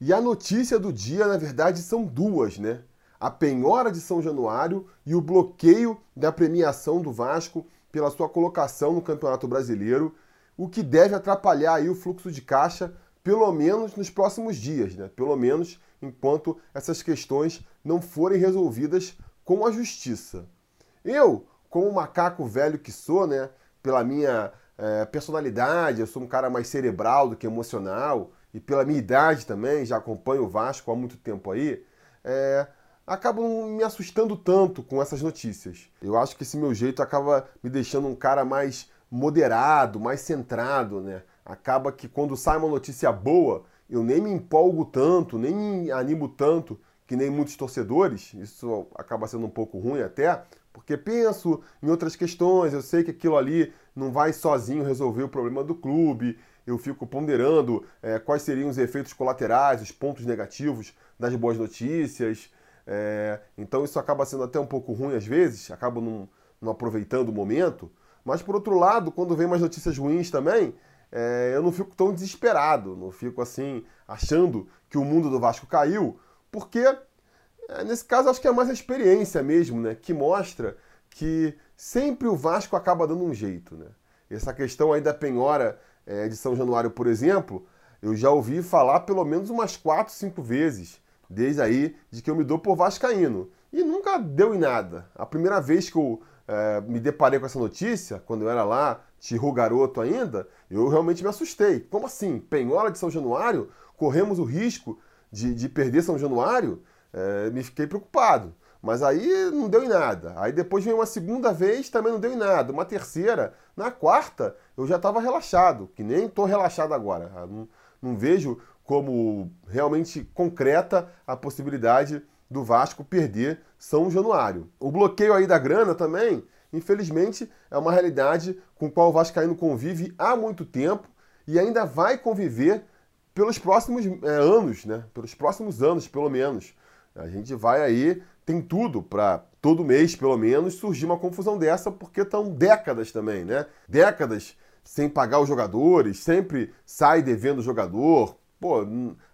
E a notícia do dia, na verdade, são duas, né? A penhora de São Januário e o bloqueio da premiação do Vasco pela sua colocação no Campeonato Brasileiro, o que deve atrapalhar aí o fluxo de caixa, pelo menos nos próximos dias, né? Pelo menos enquanto essas questões não forem resolvidas com a justiça. Eu, como macaco velho que sou, né? Pela minha é, personalidade, eu sou um cara mais cerebral do que emocional, e pela minha idade também, já acompanho o Vasco há muito tempo aí, é, acabo não me assustando tanto com essas notícias. Eu acho que esse meu jeito acaba me deixando um cara mais moderado, mais centrado, né? Acaba que quando sai uma notícia boa, eu nem me empolgo tanto, nem me animo tanto, que nem muitos torcedores. Isso acaba sendo um pouco ruim até, porque penso em outras questões, eu sei que aquilo ali não vai sozinho resolver o problema do clube, eu fico ponderando é, quais seriam os efeitos colaterais, os pontos negativos das boas notícias. É, então isso acaba sendo até um pouco ruim às vezes, acabo não, não aproveitando o momento. Mas por outro lado, quando vem mais notícias ruins também, é, eu não fico tão desesperado, não fico assim achando que o mundo do Vasco caiu, porque nesse caso acho que é mais a experiência mesmo, né, que mostra que sempre o Vasco acaba dando um jeito, né? Essa questão aí da penhora é, de São Januário, por exemplo, eu já ouvi falar pelo menos umas quatro, cinco vezes, desde aí de que eu me dou por vascaíno. E nunca deu em nada. A primeira vez que eu é, me deparei com essa notícia, quando eu era lá, tirou garoto ainda, eu realmente me assustei. Como assim? Penhora de São Januário? Corremos o risco de, de perder São Januário? É, me fiquei preocupado. Mas aí não deu em nada. Aí depois veio uma segunda vez, também não deu em nada. Uma terceira. Na quarta, eu já estava relaxado, que nem estou relaxado agora. Não, não, vejo como realmente concreta a possibilidade do Vasco perder São Januário. O bloqueio aí da grana também, infelizmente, é uma realidade com a qual o Vascaíno convive há muito tempo e ainda vai conviver pelos próximos é, anos, né? Pelos próximos anos, pelo menos. A gente vai aí tem tudo para todo mês, pelo menos, surgir uma confusão dessa, porque estão décadas também, né? Décadas sem pagar os jogadores, sempre sai devendo o jogador. Pô,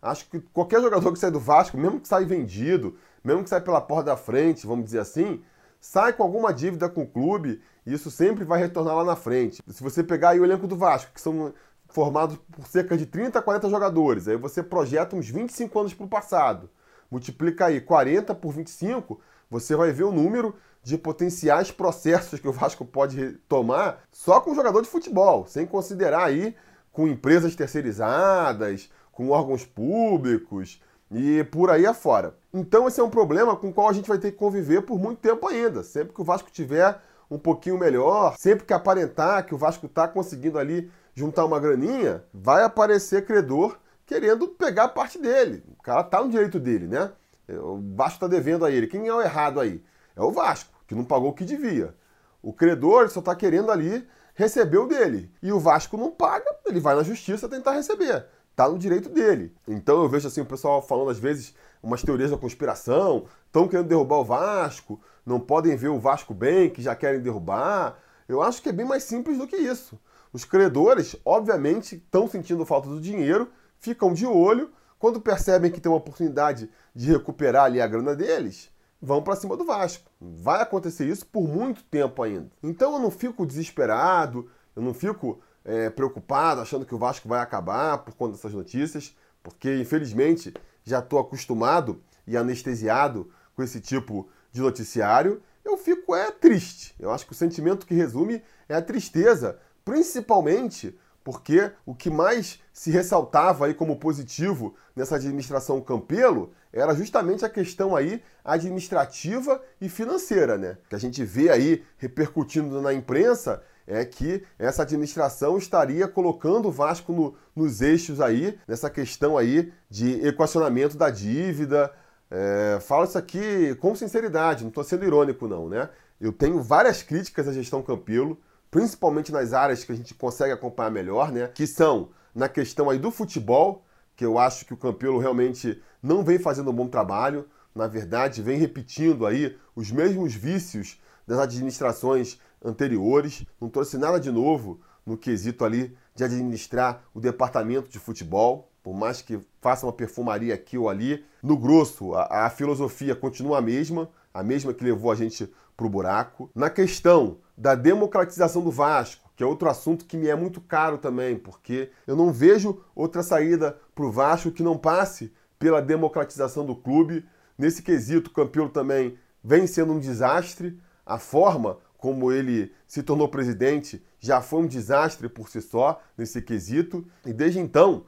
acho que qualquer jogador que sai do Vasco, mesmo que sai vendido, mesmo que sai pela porta da frente, vamos dizer assim, sai com alguma dívida com o clube e isso sempre vai retornar lá na frente. Se você pegar aí o elenco do Vasco, que são formados por cerca de 30 a 40 jogadores, aí você projeta uns 25 anos para o passado multiplica aí 40 por 25, você vai ver o número de potenciais processos que o Vasco pode tomar só com jogador de futebol, sem considerar aí com empresas terceirizadas, com órgãos públicos e por aí afora. Então esse é um problema com o qual a gente vai ter que conviver por muito tempo ainda. Sempre que o Vasco tiver um pouquinho melhor, sempre que aparentar que o Vasco está conseguindo ali juntar uma graninha, vai aparecer credor querendo pegar a parte dele. O cara tá no direito dele, né? O Vasco tá devendo a ele. Quem é o errado aí? É o Vasco, que não pagou o que devia. O credor só tá querendo ali receber o dele. E o Vasco não paga, ele vai na justiça tentar receber. Tá no direito dele. Então eu vejo assim o pessoal falando às vezes umas teorias da conspiração, estão querendo derrubar o Vasco, não podem ver o Vasco bem, que já querem derrubar. Eu acho que é bem mais simples do que isso. Os credores, obviamente, estão sentindo falta do dinheiro ficam de olho, quando percebem que tem uma oportunidade de recuperar ali a grana deles, vão para cima do Vasco. Vai acontecer isso por muito tempo ainda. Então eu não fico desesperado, eu não fico é, preocupado achando que o Vasco vai acabar por conta dessas notícias, porque infelizmente já estou acostumado e anestesiado com esse tipo de noticiário. Eu fico é triste. Eu acho que o sentimento que resume é a tristeza, principalmente porque o que mais se ressaltava aí como positivo nessa administração Campelo era justamente a questão aí administrativa e financeira, né? Que a gente vê aí repercutindo na imprensa é que essa administração estaria colocando o Vasco no, nos eixos aí, nessa questão aí de equacionamento da dívida. É, falo isso aqui com sinceridade, não estou sendo irônico não, né? Eu tenho várias críticas à gestão Campelo, principalmente nas áreas que a gente consegue acompanhar melhor, né? Que são na questão aí do futebol, que eu acho que o Campelo realmente não vem fazendo um bom trabalho, na verdade, vem repetindo aí os mesmos vícios das administrações anteriores, não trouxe nada de novo no quesito ali de administrar o departamento de futebol. por mais que faça uma perfumaria aqui ou ali, no grosso a, a filosofia continua a mesma, a mesma que levou a gente para o buraco. Na questão da democratização do Vasco, que é outro assunto que me é muito caro também, porque eu não vejo outra saída para o Vasco que não passe pela democratização do clube. Nesse quesito, o Campelo também vem sendo um desastre. A forma como ele se tornou presidente já foi um desastre por si só nesse quesito. E desde então,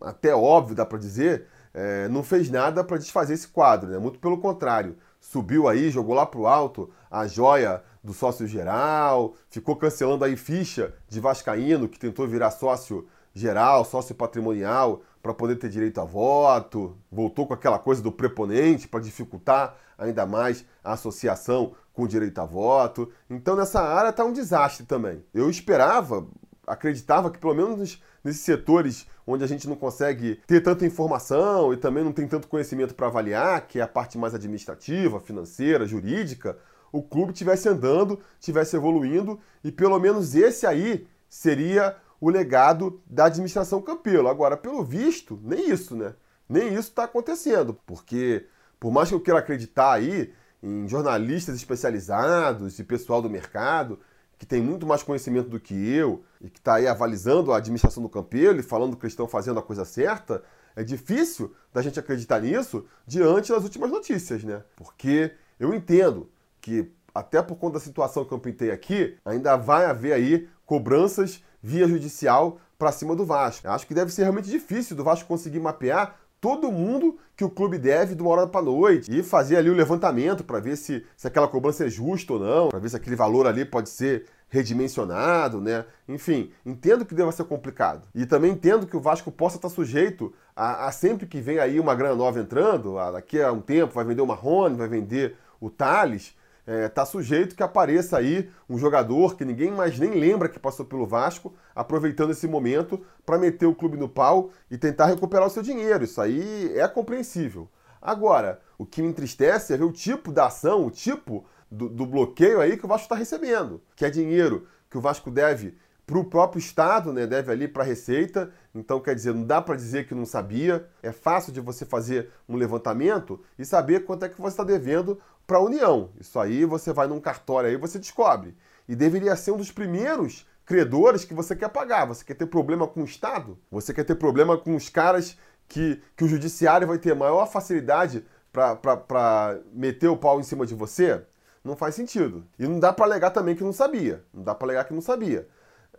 até óbvio dá para dizer, é, não fez nada para desfazer esse quadro, né? muito pelo contrário. Subiu aí, jogou lá para o alto a joia do sócio geral, ficou cancelando aí ficha de Vascaíno, que tentou virar sócio geral, sócio patrimonial, para poder ter direito a voto, voltou com aquela coisa do preponente para dificultar ainda mais a associação com direito a voto. Então nessa área está um desastre também. Eu esperava, acreditava que pelo menos nesses setores onde a gente não consegue ter tanta informação e também não tem tanto conhecimento para avaliar, que é a parte mais administrativa, financeira, jurídica, o clube tivesse andando, tivesse evoluindo e pelo menos esse aí seria o legado da administração Campelo. Agora, pelo visto, nem isso, né? Nem isso está acontecendo, porque por mais que eu queira acreditar aí em jornalistas especializados e pessoal do mercado que tem muito mais conhecimento do que eu e que está aí avalizando a administração do Campelo e falando que eles estão fazendo a coisa certa, é difícil da gente acreditar nisso diante das últimas notícias, né? Porque eu entendo que até por conta da situação que eu pintei aqui, ainda vai haver aí cobranças via judicial para cima do Vasco. Eu acho que deve ser realmente difícil do Vasco conseguir mapear todo mundo que o clube deve de uma hora para noite e fazer ali o levantamento para ver se, se aquela cobrança é justa ou não, para ver se aquele valor ali pode ser redimensionado, né? Enfim, entendo que deva ser complicado. E também entendo que o Vasco possa estar sujeito a, a sempre que vem aí uma grana nova entrando, a, daqui a um tempo vai vender o Marrone, vai vender o Thales, é, sujeito que apareça aí um jogador que ninguém mais nem lembra que passou pelo Vasco, aproveitando esse momento para meter o clube no pau e tentar recuperar o seu dinheiro. Isso aí é compreensível. Agora, o que me entristece é ver o tipo da ação, o tipo do, do bloqueio aí que o Vasco está recebendo, que é dinheiro que o Vasco deve para o próprio Estado, né, deve ali para a Receita. Então, quer dizer, não dá para dizer que não sabia. É fácil de você fazer um levantamento e saber quanto é que você está devendo para a União. Isso aí você vai num cartório aí você descobre. E deveria ser um dos primeiros credores que você quer pagar. Você quer ter problema com o Estado? Você quer ter problema com os caras que, que o judiciário vai ter maior facilidade para meter o pau em cima de você? Não faz sentido. E não dá para alegar também que não sabia. Não dá para alegar que não sabia.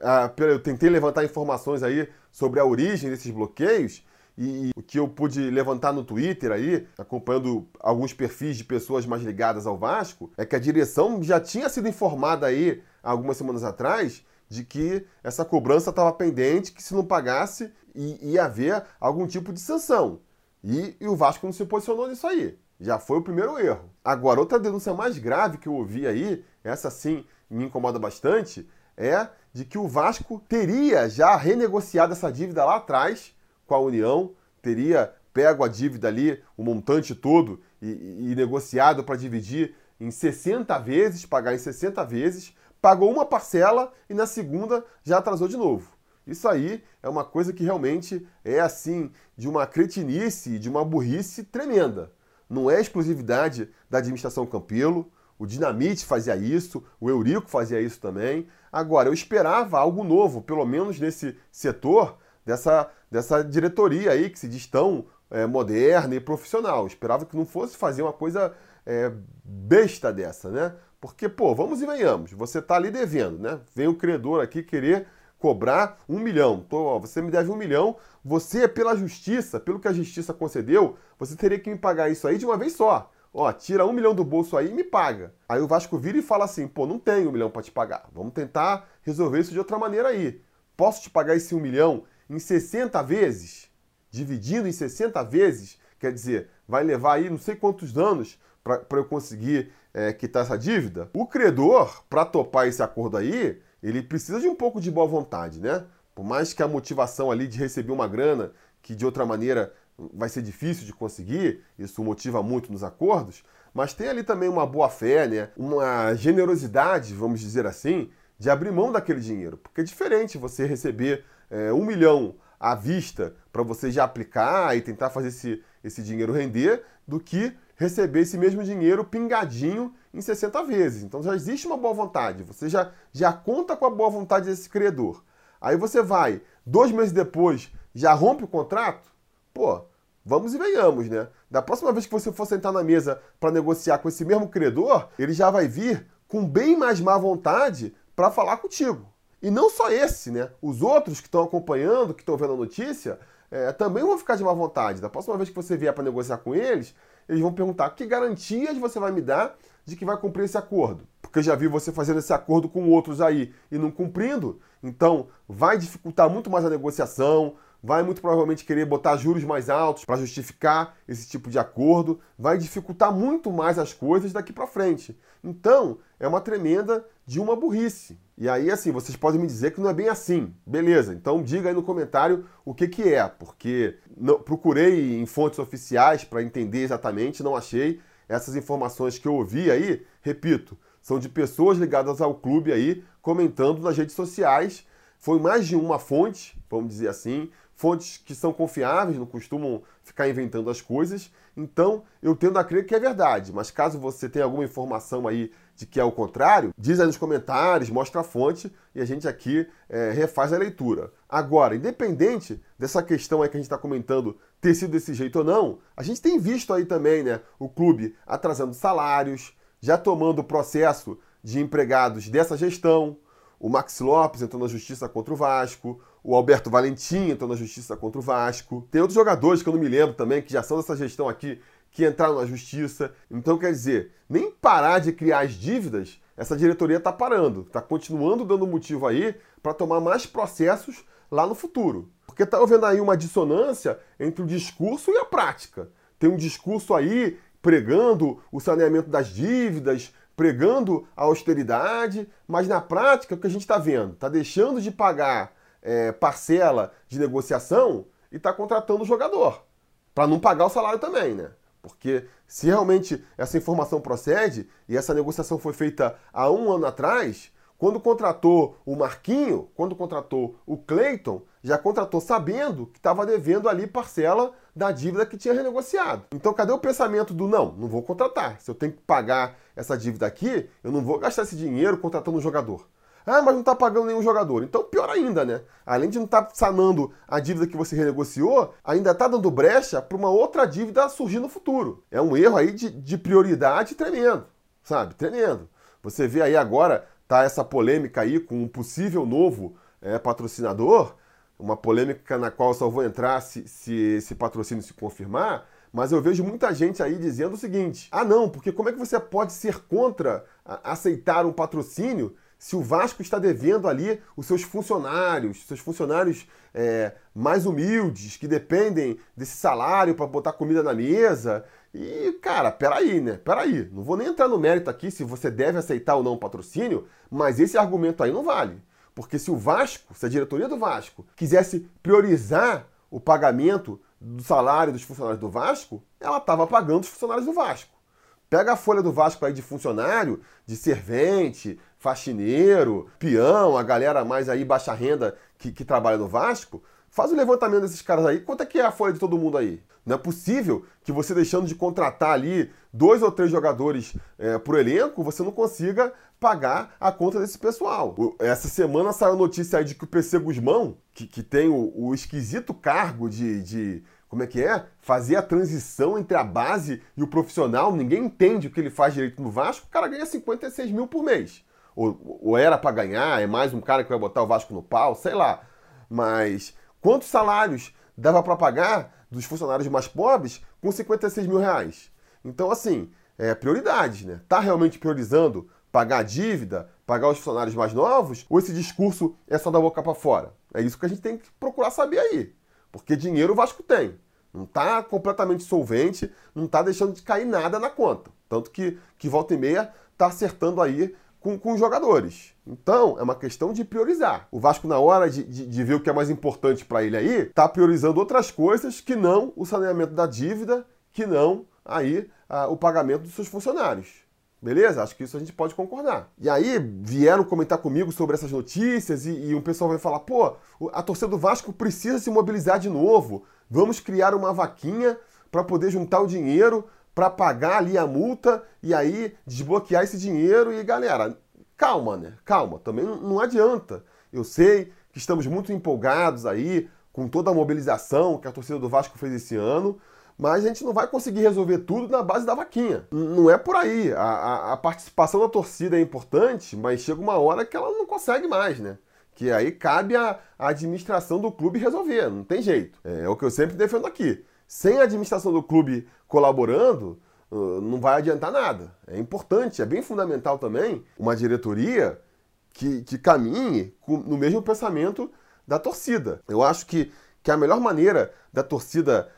Ah, eu tentei levantar informações aí sobre a origem desses bloqueios e o que eu pude levantar no Twitter aí, acompanhando alguns perfis de pessoas mais ligadas ao Vasco, é que a direção já tinha sido informada aí algumas semanas atrás de que essa cobrança estava pendente, que se não pagasse ia haver algum tipo de sanção. E, e, o Vasco não se posicionou nisso aí. Já foi o primeiro erro. Agora, outra denúncia mais grave que eu ouvi aí, essa sim me incomoda bastante, é de que o Vasco teria já renegociado essa dívida lá atrás com a União, teria pego a dívida ali, o montante todo, e, e negociado para dividir em 60 vezes, pagar em 60 vezes, pagou uma parcela e na segunda já atrasou de novo. Isso aí é uma coisa que realmente é assim, de uma cretinice, de uma burrice tremenda. Não é exclusividade da administração Campelo, o Dinamite fazia isso, o Eurico fazia isso também. Agora, eu esperava algo novo, pelo menos nesse setor, dessa, dessa diretoria aí que se diz tão é, moderna e profissional. Esperava que não fosse fazer uma coisa é, besta dessa, né? Porque, pô, vamos e venhamos, você tá ali devendo, né? Vem o credor aqui querer cobrar um milhão. Tô, ó, você me deve um milhão, você, pela justiça, pelo que a justiça concedeu, você teria que me pagar isso aí de uma vez só. Ó, tira um milhão do bolso aí e me paga. Aí o Vasco vira e fala assim: pô, não tenho um milhão para te pagar. Vamos tentar resolver isso de outra maneira aí. Posso te pagar esse um milhão em 60 vezes, dividindo em 60 vezes, quer dizer, vai levar aí não sei quantos anos para eu conseguir é, quitar essa dívida. O credor, para topar esse acordo aí, ele precisa de um pouco de boa vontade, né? Por mais que a motivação ali de receber uma grana, que de outra maneira vai ser difícil de conseguir, isso motiva muito nos acordos, mas tem ali também uma boa fé, né? uma generosidade, vamos dizer assim, de abrir mão daquele dinheiro. Porque é diferente você receber é, um milhão à vista para você já aplicar e tentar fazer esse, esse dinheiro render, do que receber esse mesmo dinheiro pingadinho em 60 vezes. Então já existe uma boa vontade, você já, já conta com a boa vontade desse credor. Aí você vai, dois meses depois, já rompe o contrato, pô, vamos e venhamos, né? Da próxima vez que você for sentar na mesa para negociar com esse mesmo credor, ele já vai vir com bem mais má vontade para falar contigo. E não só esse, né? Os outros que estão acompanhando, que estão vendo a notícia, é, também vão ficar de má vontade. Da próxima vez que você vier para negociar com eles, eles vão perguntar que garantias você vai me dar de que vai cumprir esse acordo. Porque eu já vi você fazendo esse acordo com outros aí e não cumprindo, então vai dificultar muito mais a negociação, vai muito provavelmente querer botar juros mais altos para justificar esse tipo de acordo, vai dificultar muito mais as coisas daqui para frente. Então, é uma tremenda de uma burrice. E aí, assim, vocês podem me dizer que não é bem assim. Beleza, então diga aí no comentário o que, que é, porque não, procurei em fontes oficiais para entender exatamente, não achei. Essas informações que eu ouvi aí, repito, são de pessoas ligadas ao clube aí, comentando nas redes sociais. Foi mais de uma fonte, vamos dizer assim, fontes que são confiáveis, não costumam ficar inventando as coisas. Então, eu tendo a crer que é verdade. Mas caso você tenha alguma informação aí de que é o contrário, diz aí nos comentários, mostra a fonte e a gente aqui é, refaz a leitura. Agora, independente dessa questão aí que a gente está comentando ter sido desse jeito ou não, a gente tem visto aí também, né, o clube atrasando salários, já tomando o processo de empregados dessa gestão. O Max Lopes entrou na justiça contra o Vasco, o Alberto Valentim entrou na justiça contra o Vasco. Tem outros jogadores que eu não me lembro também, que já são dessa gestão aqui, que entraram na justiça. Então, quer dizer, nem parar de criar as dívidas, essa diretoria está parando. Está continuando dando motivo aí para tomar mais processos lá no futuro. Porque está havendo aí uma dissonância entre o discurso e a prática. Tem um discurso aí pregando o saneamento das dívidas, pregando a austeridade, mas na prática o que a gente está vendo? Está deixando de pagar é, parcela de negociação e está contratando o jogador. Para não pagar o salário também, né? Porque se realmente essa informação procede e essa negociação foi feita há um ano atrás, quando contratou o Marquinho, quando contratou o Cleiton, já contratou sabendo que estava devendo ali parcela da dívida que tinha renegociado. Então, cadê o pensamento do não, não vou contratar. Se eu tenho que pagar essa dívida aqui, eu não vou gastar esse dinheiro contratando um jogador. Ah, mas não está pagando nenhum jogador. Então, pior ainda, né? Além de não estar tá sanando a dívida que você renegociou, ainda está dando brecha para uma outra dívida surgir no futuro. É um erro aí de, de prioridade tremendo, sabe? Tremendo. Você vê aí agora, tá essa polêmica aí com um possível novo é, patrocinador, uma polêmica na qual eu só vou entrar se, se esse patrocínio se confirmar, mas eu vejo muita gente aí dizendo o seguinte: ah, não, porque como é que você pode ser contra aceitar um patrocínio se o Vasco está devendo ali os seus funcionários, seus funcionários é, mais humildes, que dependem desse salário para botar comida na mesa. E, cara, peraí, né? Peraí. Não vou nem entrar no mérito aqui se você deve aceitar ou não o patrocínio, mas esse argumento aí não vale. Porque se o Vasco, se a diretoria do Vasco quisesse priorizar o pagamento do salário dos funcionários do Vasco, ela estava pagando os funcionários do Vasco. Pega a folha do Vasco aí de funcionário, de servente, faxineiro, peão, a galera mais aí baixa renda que, que trabalha no Vasco. Faz o levantamento desses caras aí. Quanto é que é a folha de todo mundo aí? Não é possível que você deixando de contratar ali dois ou três jogadores é, por elenco, você não consiga pagar a conta desse pessoal. Essa semana saiu notícia aí de que o PC Guzmão, que, que tem o, o esquisito cargo de, de como é que é? Fazer a transição entre a base e o profissional, ninguém entende o que ele faz direito no Vasco, o cara ganha 56 mil por mês. Ou, ou era para ganhar, é mais um cara que vai botar o Vasco no pau, sei lá. Mas quantos salários dava para pagar dos funcionários mais pobres com 56 mil reais? Então, assim, é prioridades, né? Tá realmente priorizando pagar a dívida, pagar os funcionários mais novos? Ou esse discurso é só da boca para fora? É isso que a gente tem que procurar saber aí. Porque dinheiro o Vasco tem. Não está completamente solvente, não está deixando de cair nada na conta. Tanto que, que volta e meia está acertando aí com, com os jogadores. Então, é uma questão de priorizar. O Vasco, na hora de, de, de ver o que é mais importante para ele aí, está priorizando outras coisas que não o saneamento da dívida, que não aí o pagamento dos seus funcionários. Beleza? Acho que isso a gente pode concordar. E aí vieram comentar comigo sobre essas notícias e, e um pessoal vai falar: pô, a torcida do Vasco precisa se mobilizar de novo. Vamos criar uma vaquinha para poder juntar o dinheiro para pagar ali a multa e aí desbloquear esse dinheiro. E galera, calma, né? Calma, também não adianta. Eu sei que estamos muito empolgados aí com toda a mobilização que a torcida do Vasco fez esse ano mas a gente não vai conseguir resolver tudo na base da vaquinha. Não é por aí. A, a, a, participação da torcida é importante, mas chega uma hora que ela não consegue mais, né? Que aí cabe a, a administração do clube resolver, não tem jeito. É, é, o que eu sempre defendo aqui. Sem a administração do clube colaborando, uh, não vai adiantar nada. É importante, é bem fundamental também uma diretoria que, que caminhe no mesmo pensamento da torcida. Eu acho que, que a melhor maneira da torcida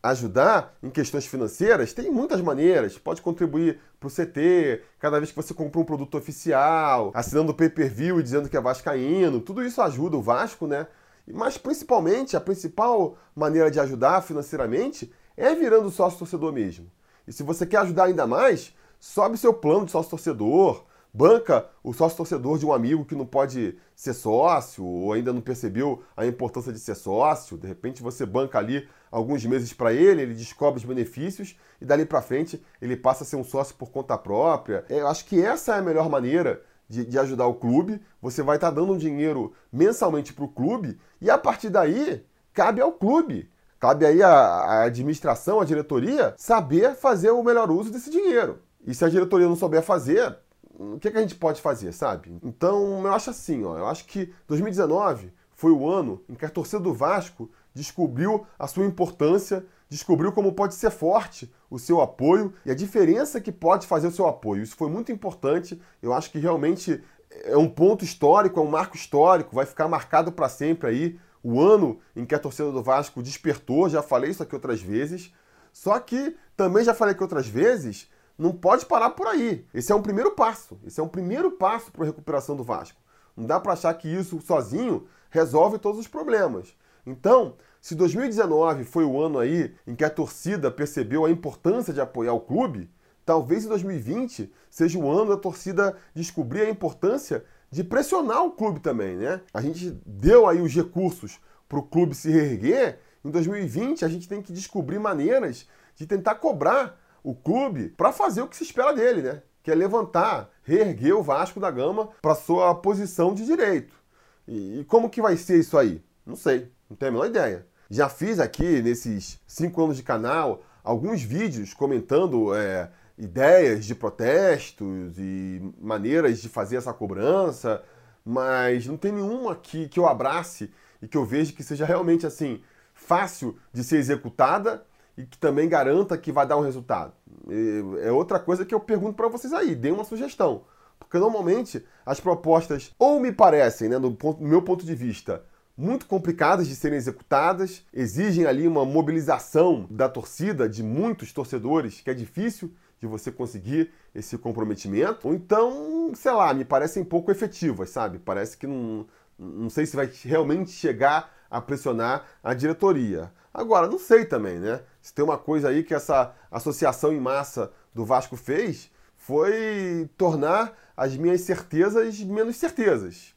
ajudar em questões financeiras, tem muitas maneiras. Pode contribuir para o CT, cada vez que você compra um produto oficial, assinando o pay-per-view e dizendo que é vascaíno. Tudo isso ajuda o Vasco, né? Mas principalmente, a principal maneira de ajudar financeiramente é virando sócio torcedor mesmo. E se você quer ajudar ainda mais, sobe seu plano de sócio torcedor, banca o sócio torcedor de um amigo que não pode ser sócio ou ainda não percebeu a importância de ser sócio. De repente você banca ali alguns meses para ele, ele descobre os benefícios e dali para frente ele passa a ser um sócio por conta própria. É, eu acho que essa é a melhor maneira de, de ajudar o clube. Você vai estar tá dando um dinheiro mensalmente para o clube e a partir daí cabe ao clube. Cabe aí a, a administração, a diretoria, saber fazer o melhor uso desse dinheiro. E se a diretoria não souber fazer, o que, é que a gente pode fazer, sabe? Então, eu acho assim, ó, eu acho que 2019 foi o ano em que a torcida do Vasco descobriu a sua importância, descobriu como pode ser forte o seu apoio e a diferença que pode fazer o seu apoio. Isso foi muito importante. Eu acho que realmente é um ponto histórico, é um marco histórico, vai ficar marcado para sempre aí o ano em que a torcida do Vasco despertou. Já falei isso aqui outras vezes. Só que também já falei aqui outras vezes não pode parar por aí. Esse é um primeiro passo. Esse é um primeiro passo para a recuperação do Vasco. Não dá para achar que isso sozinho resolve todos os problemas. Então, se 2019 foi o ano aí em que a torcida percebeu a importância de apoiar o clube, talvez em 2020 seja o ano da torcida descobrir a importância de pressionar o clube também, né? A gente deu aí os recursos para o clube se reerguer. Em 2020 a gente tem que descobrir maneiras de tentar cobrar o clube para fazer o que se espera dele, né? Que é levantar, reerguer o Vasco da Gama para sua posição de direito. E, e, como que vai ser isso aí? Não sei, não tenho a menor ideia. Já fiz aqui, nesses cinco anos de canal, alguns vídeos comentando é, ideias de protestos e maneiras de fazer essa cobrança, mas não tem nenhuma aqui que eu abrace e que eu veja que seja realmente assim fácil de ser executada e que também garanta que vai dar um resultado. É outra coisa que eu pergunto para vocês aí, dê uma sugestão. Porque normalmente as propostas ou me parecem, né, do, ponto, do meu ponto de vista, muito complicadas de serem executadas, exigem ali uma mobilização da torcida, de muitos torcedores, que é difícil de você conseguir esse comprometimento, ou então, sei lá, me parecem pouco efetivas, sabe? Parece que não, não sei se vai realmente chegar a pressionar a diretoria. Agora, não sei também, né? Se tem uma coisa aí que essa associação em massa do Vasco fez, foi tornar as minhas certezas menos certezas.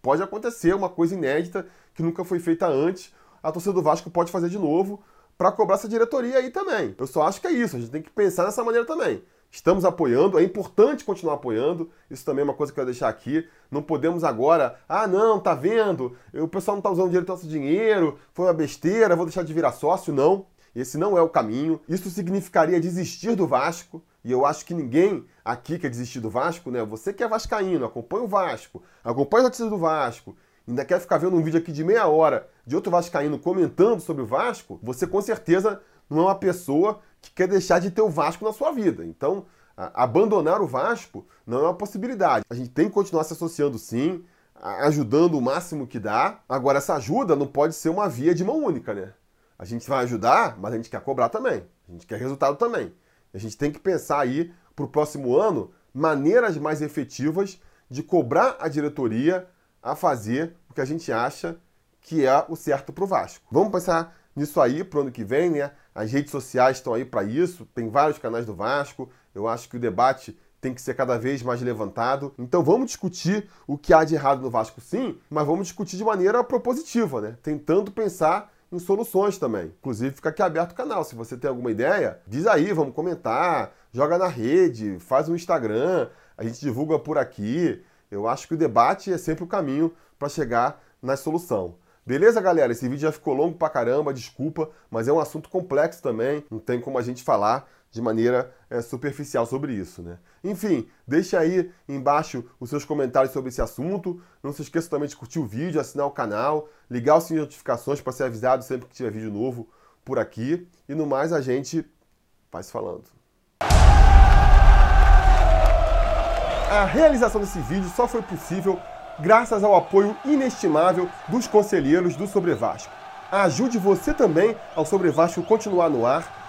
Pode acontecer uma coisa inédita que nunca foi feita antes, a torcida do Vasco pode fazer de novo para cobrar essa diretoria aí também. Eu só acho que é isso, a gente tem que pensar dessa maneira também. Estamos apoiando, é importante continuar apoiando. Isso também é uma coisa que eu quero deixar aqui. Não podemos agora, ah, não, tá vendo? O pessoal não está usando direito nosso dinheiro, foi uma besteira, vou deixar de virar sócio. Não, esse não é o caminho. Isso significaria desistir do Vasco. E eu acho que ninguém aqui quer desistir do Vasco, né? Você que é vascaíno, acompanha o Vasco, acompanha as notícias do Vasco, ainda quer ficar vendo um vídeo aqui de meia hora de outro vascaíno comentando sobre o Vasco, você com certeza não é uma pessoa que quer deixar de ter o Vasco na sua vida. Então, abandonar o Vasco não é uma possibilidade. A gente tem que continuar se associando sim, ajudando o máximo que dá. Agora, essa ajuda não pode ser uma via de mão única, né? A gente vai ajudar, mas a gente quer cobrar também. A gente quer resultado também. A gente tem que pensar aí para o próximo ano maneiras mais efetivas de cobrar a diretoria a fazer o que a gente acha que é o certo para o Vasco. Vamos pensar nisso aí para o ano que vem, né? As redes sociais estão aí para isso, tem vários canais do Vasco. Eu acho que o debate tem que ser cada vez mais levantado. Então vamos discutir o que há de errado no Vasco, sim, mas vamos discutir de maneira propositiva, né? Tentando pensar em soluções também. Inclusive, fica aqui aberto o canal. Se você tem alguma ideia, diz aí, vamos comentar, joga na rede, faz um Instagram, a gente divulga por aqui. Eu acho que o debate é sempre o caminho para chegar na solução. Beleza, galera? Esse vídeo já ficou longo pra caramba, desculpa, mas é um assunto complexo também, não tem como a gente falar de maneira é, superficial sobre isso, né? Enfim, deixe aí embaixo os seus comentários sobre esse assunto. Não se esqueça também de curtir o vídeo, assinar o canal, ligar o sininho de notificações para ser avisado sempre que tiver vídeo novo por aqui. E no mais, a gente vai se falando. A realização desse vídeo só foi possível graças ao apoio inestimável dos conselheiros do Sobre Vasco. Ajude você também ao Sobre Vasco continuar no ar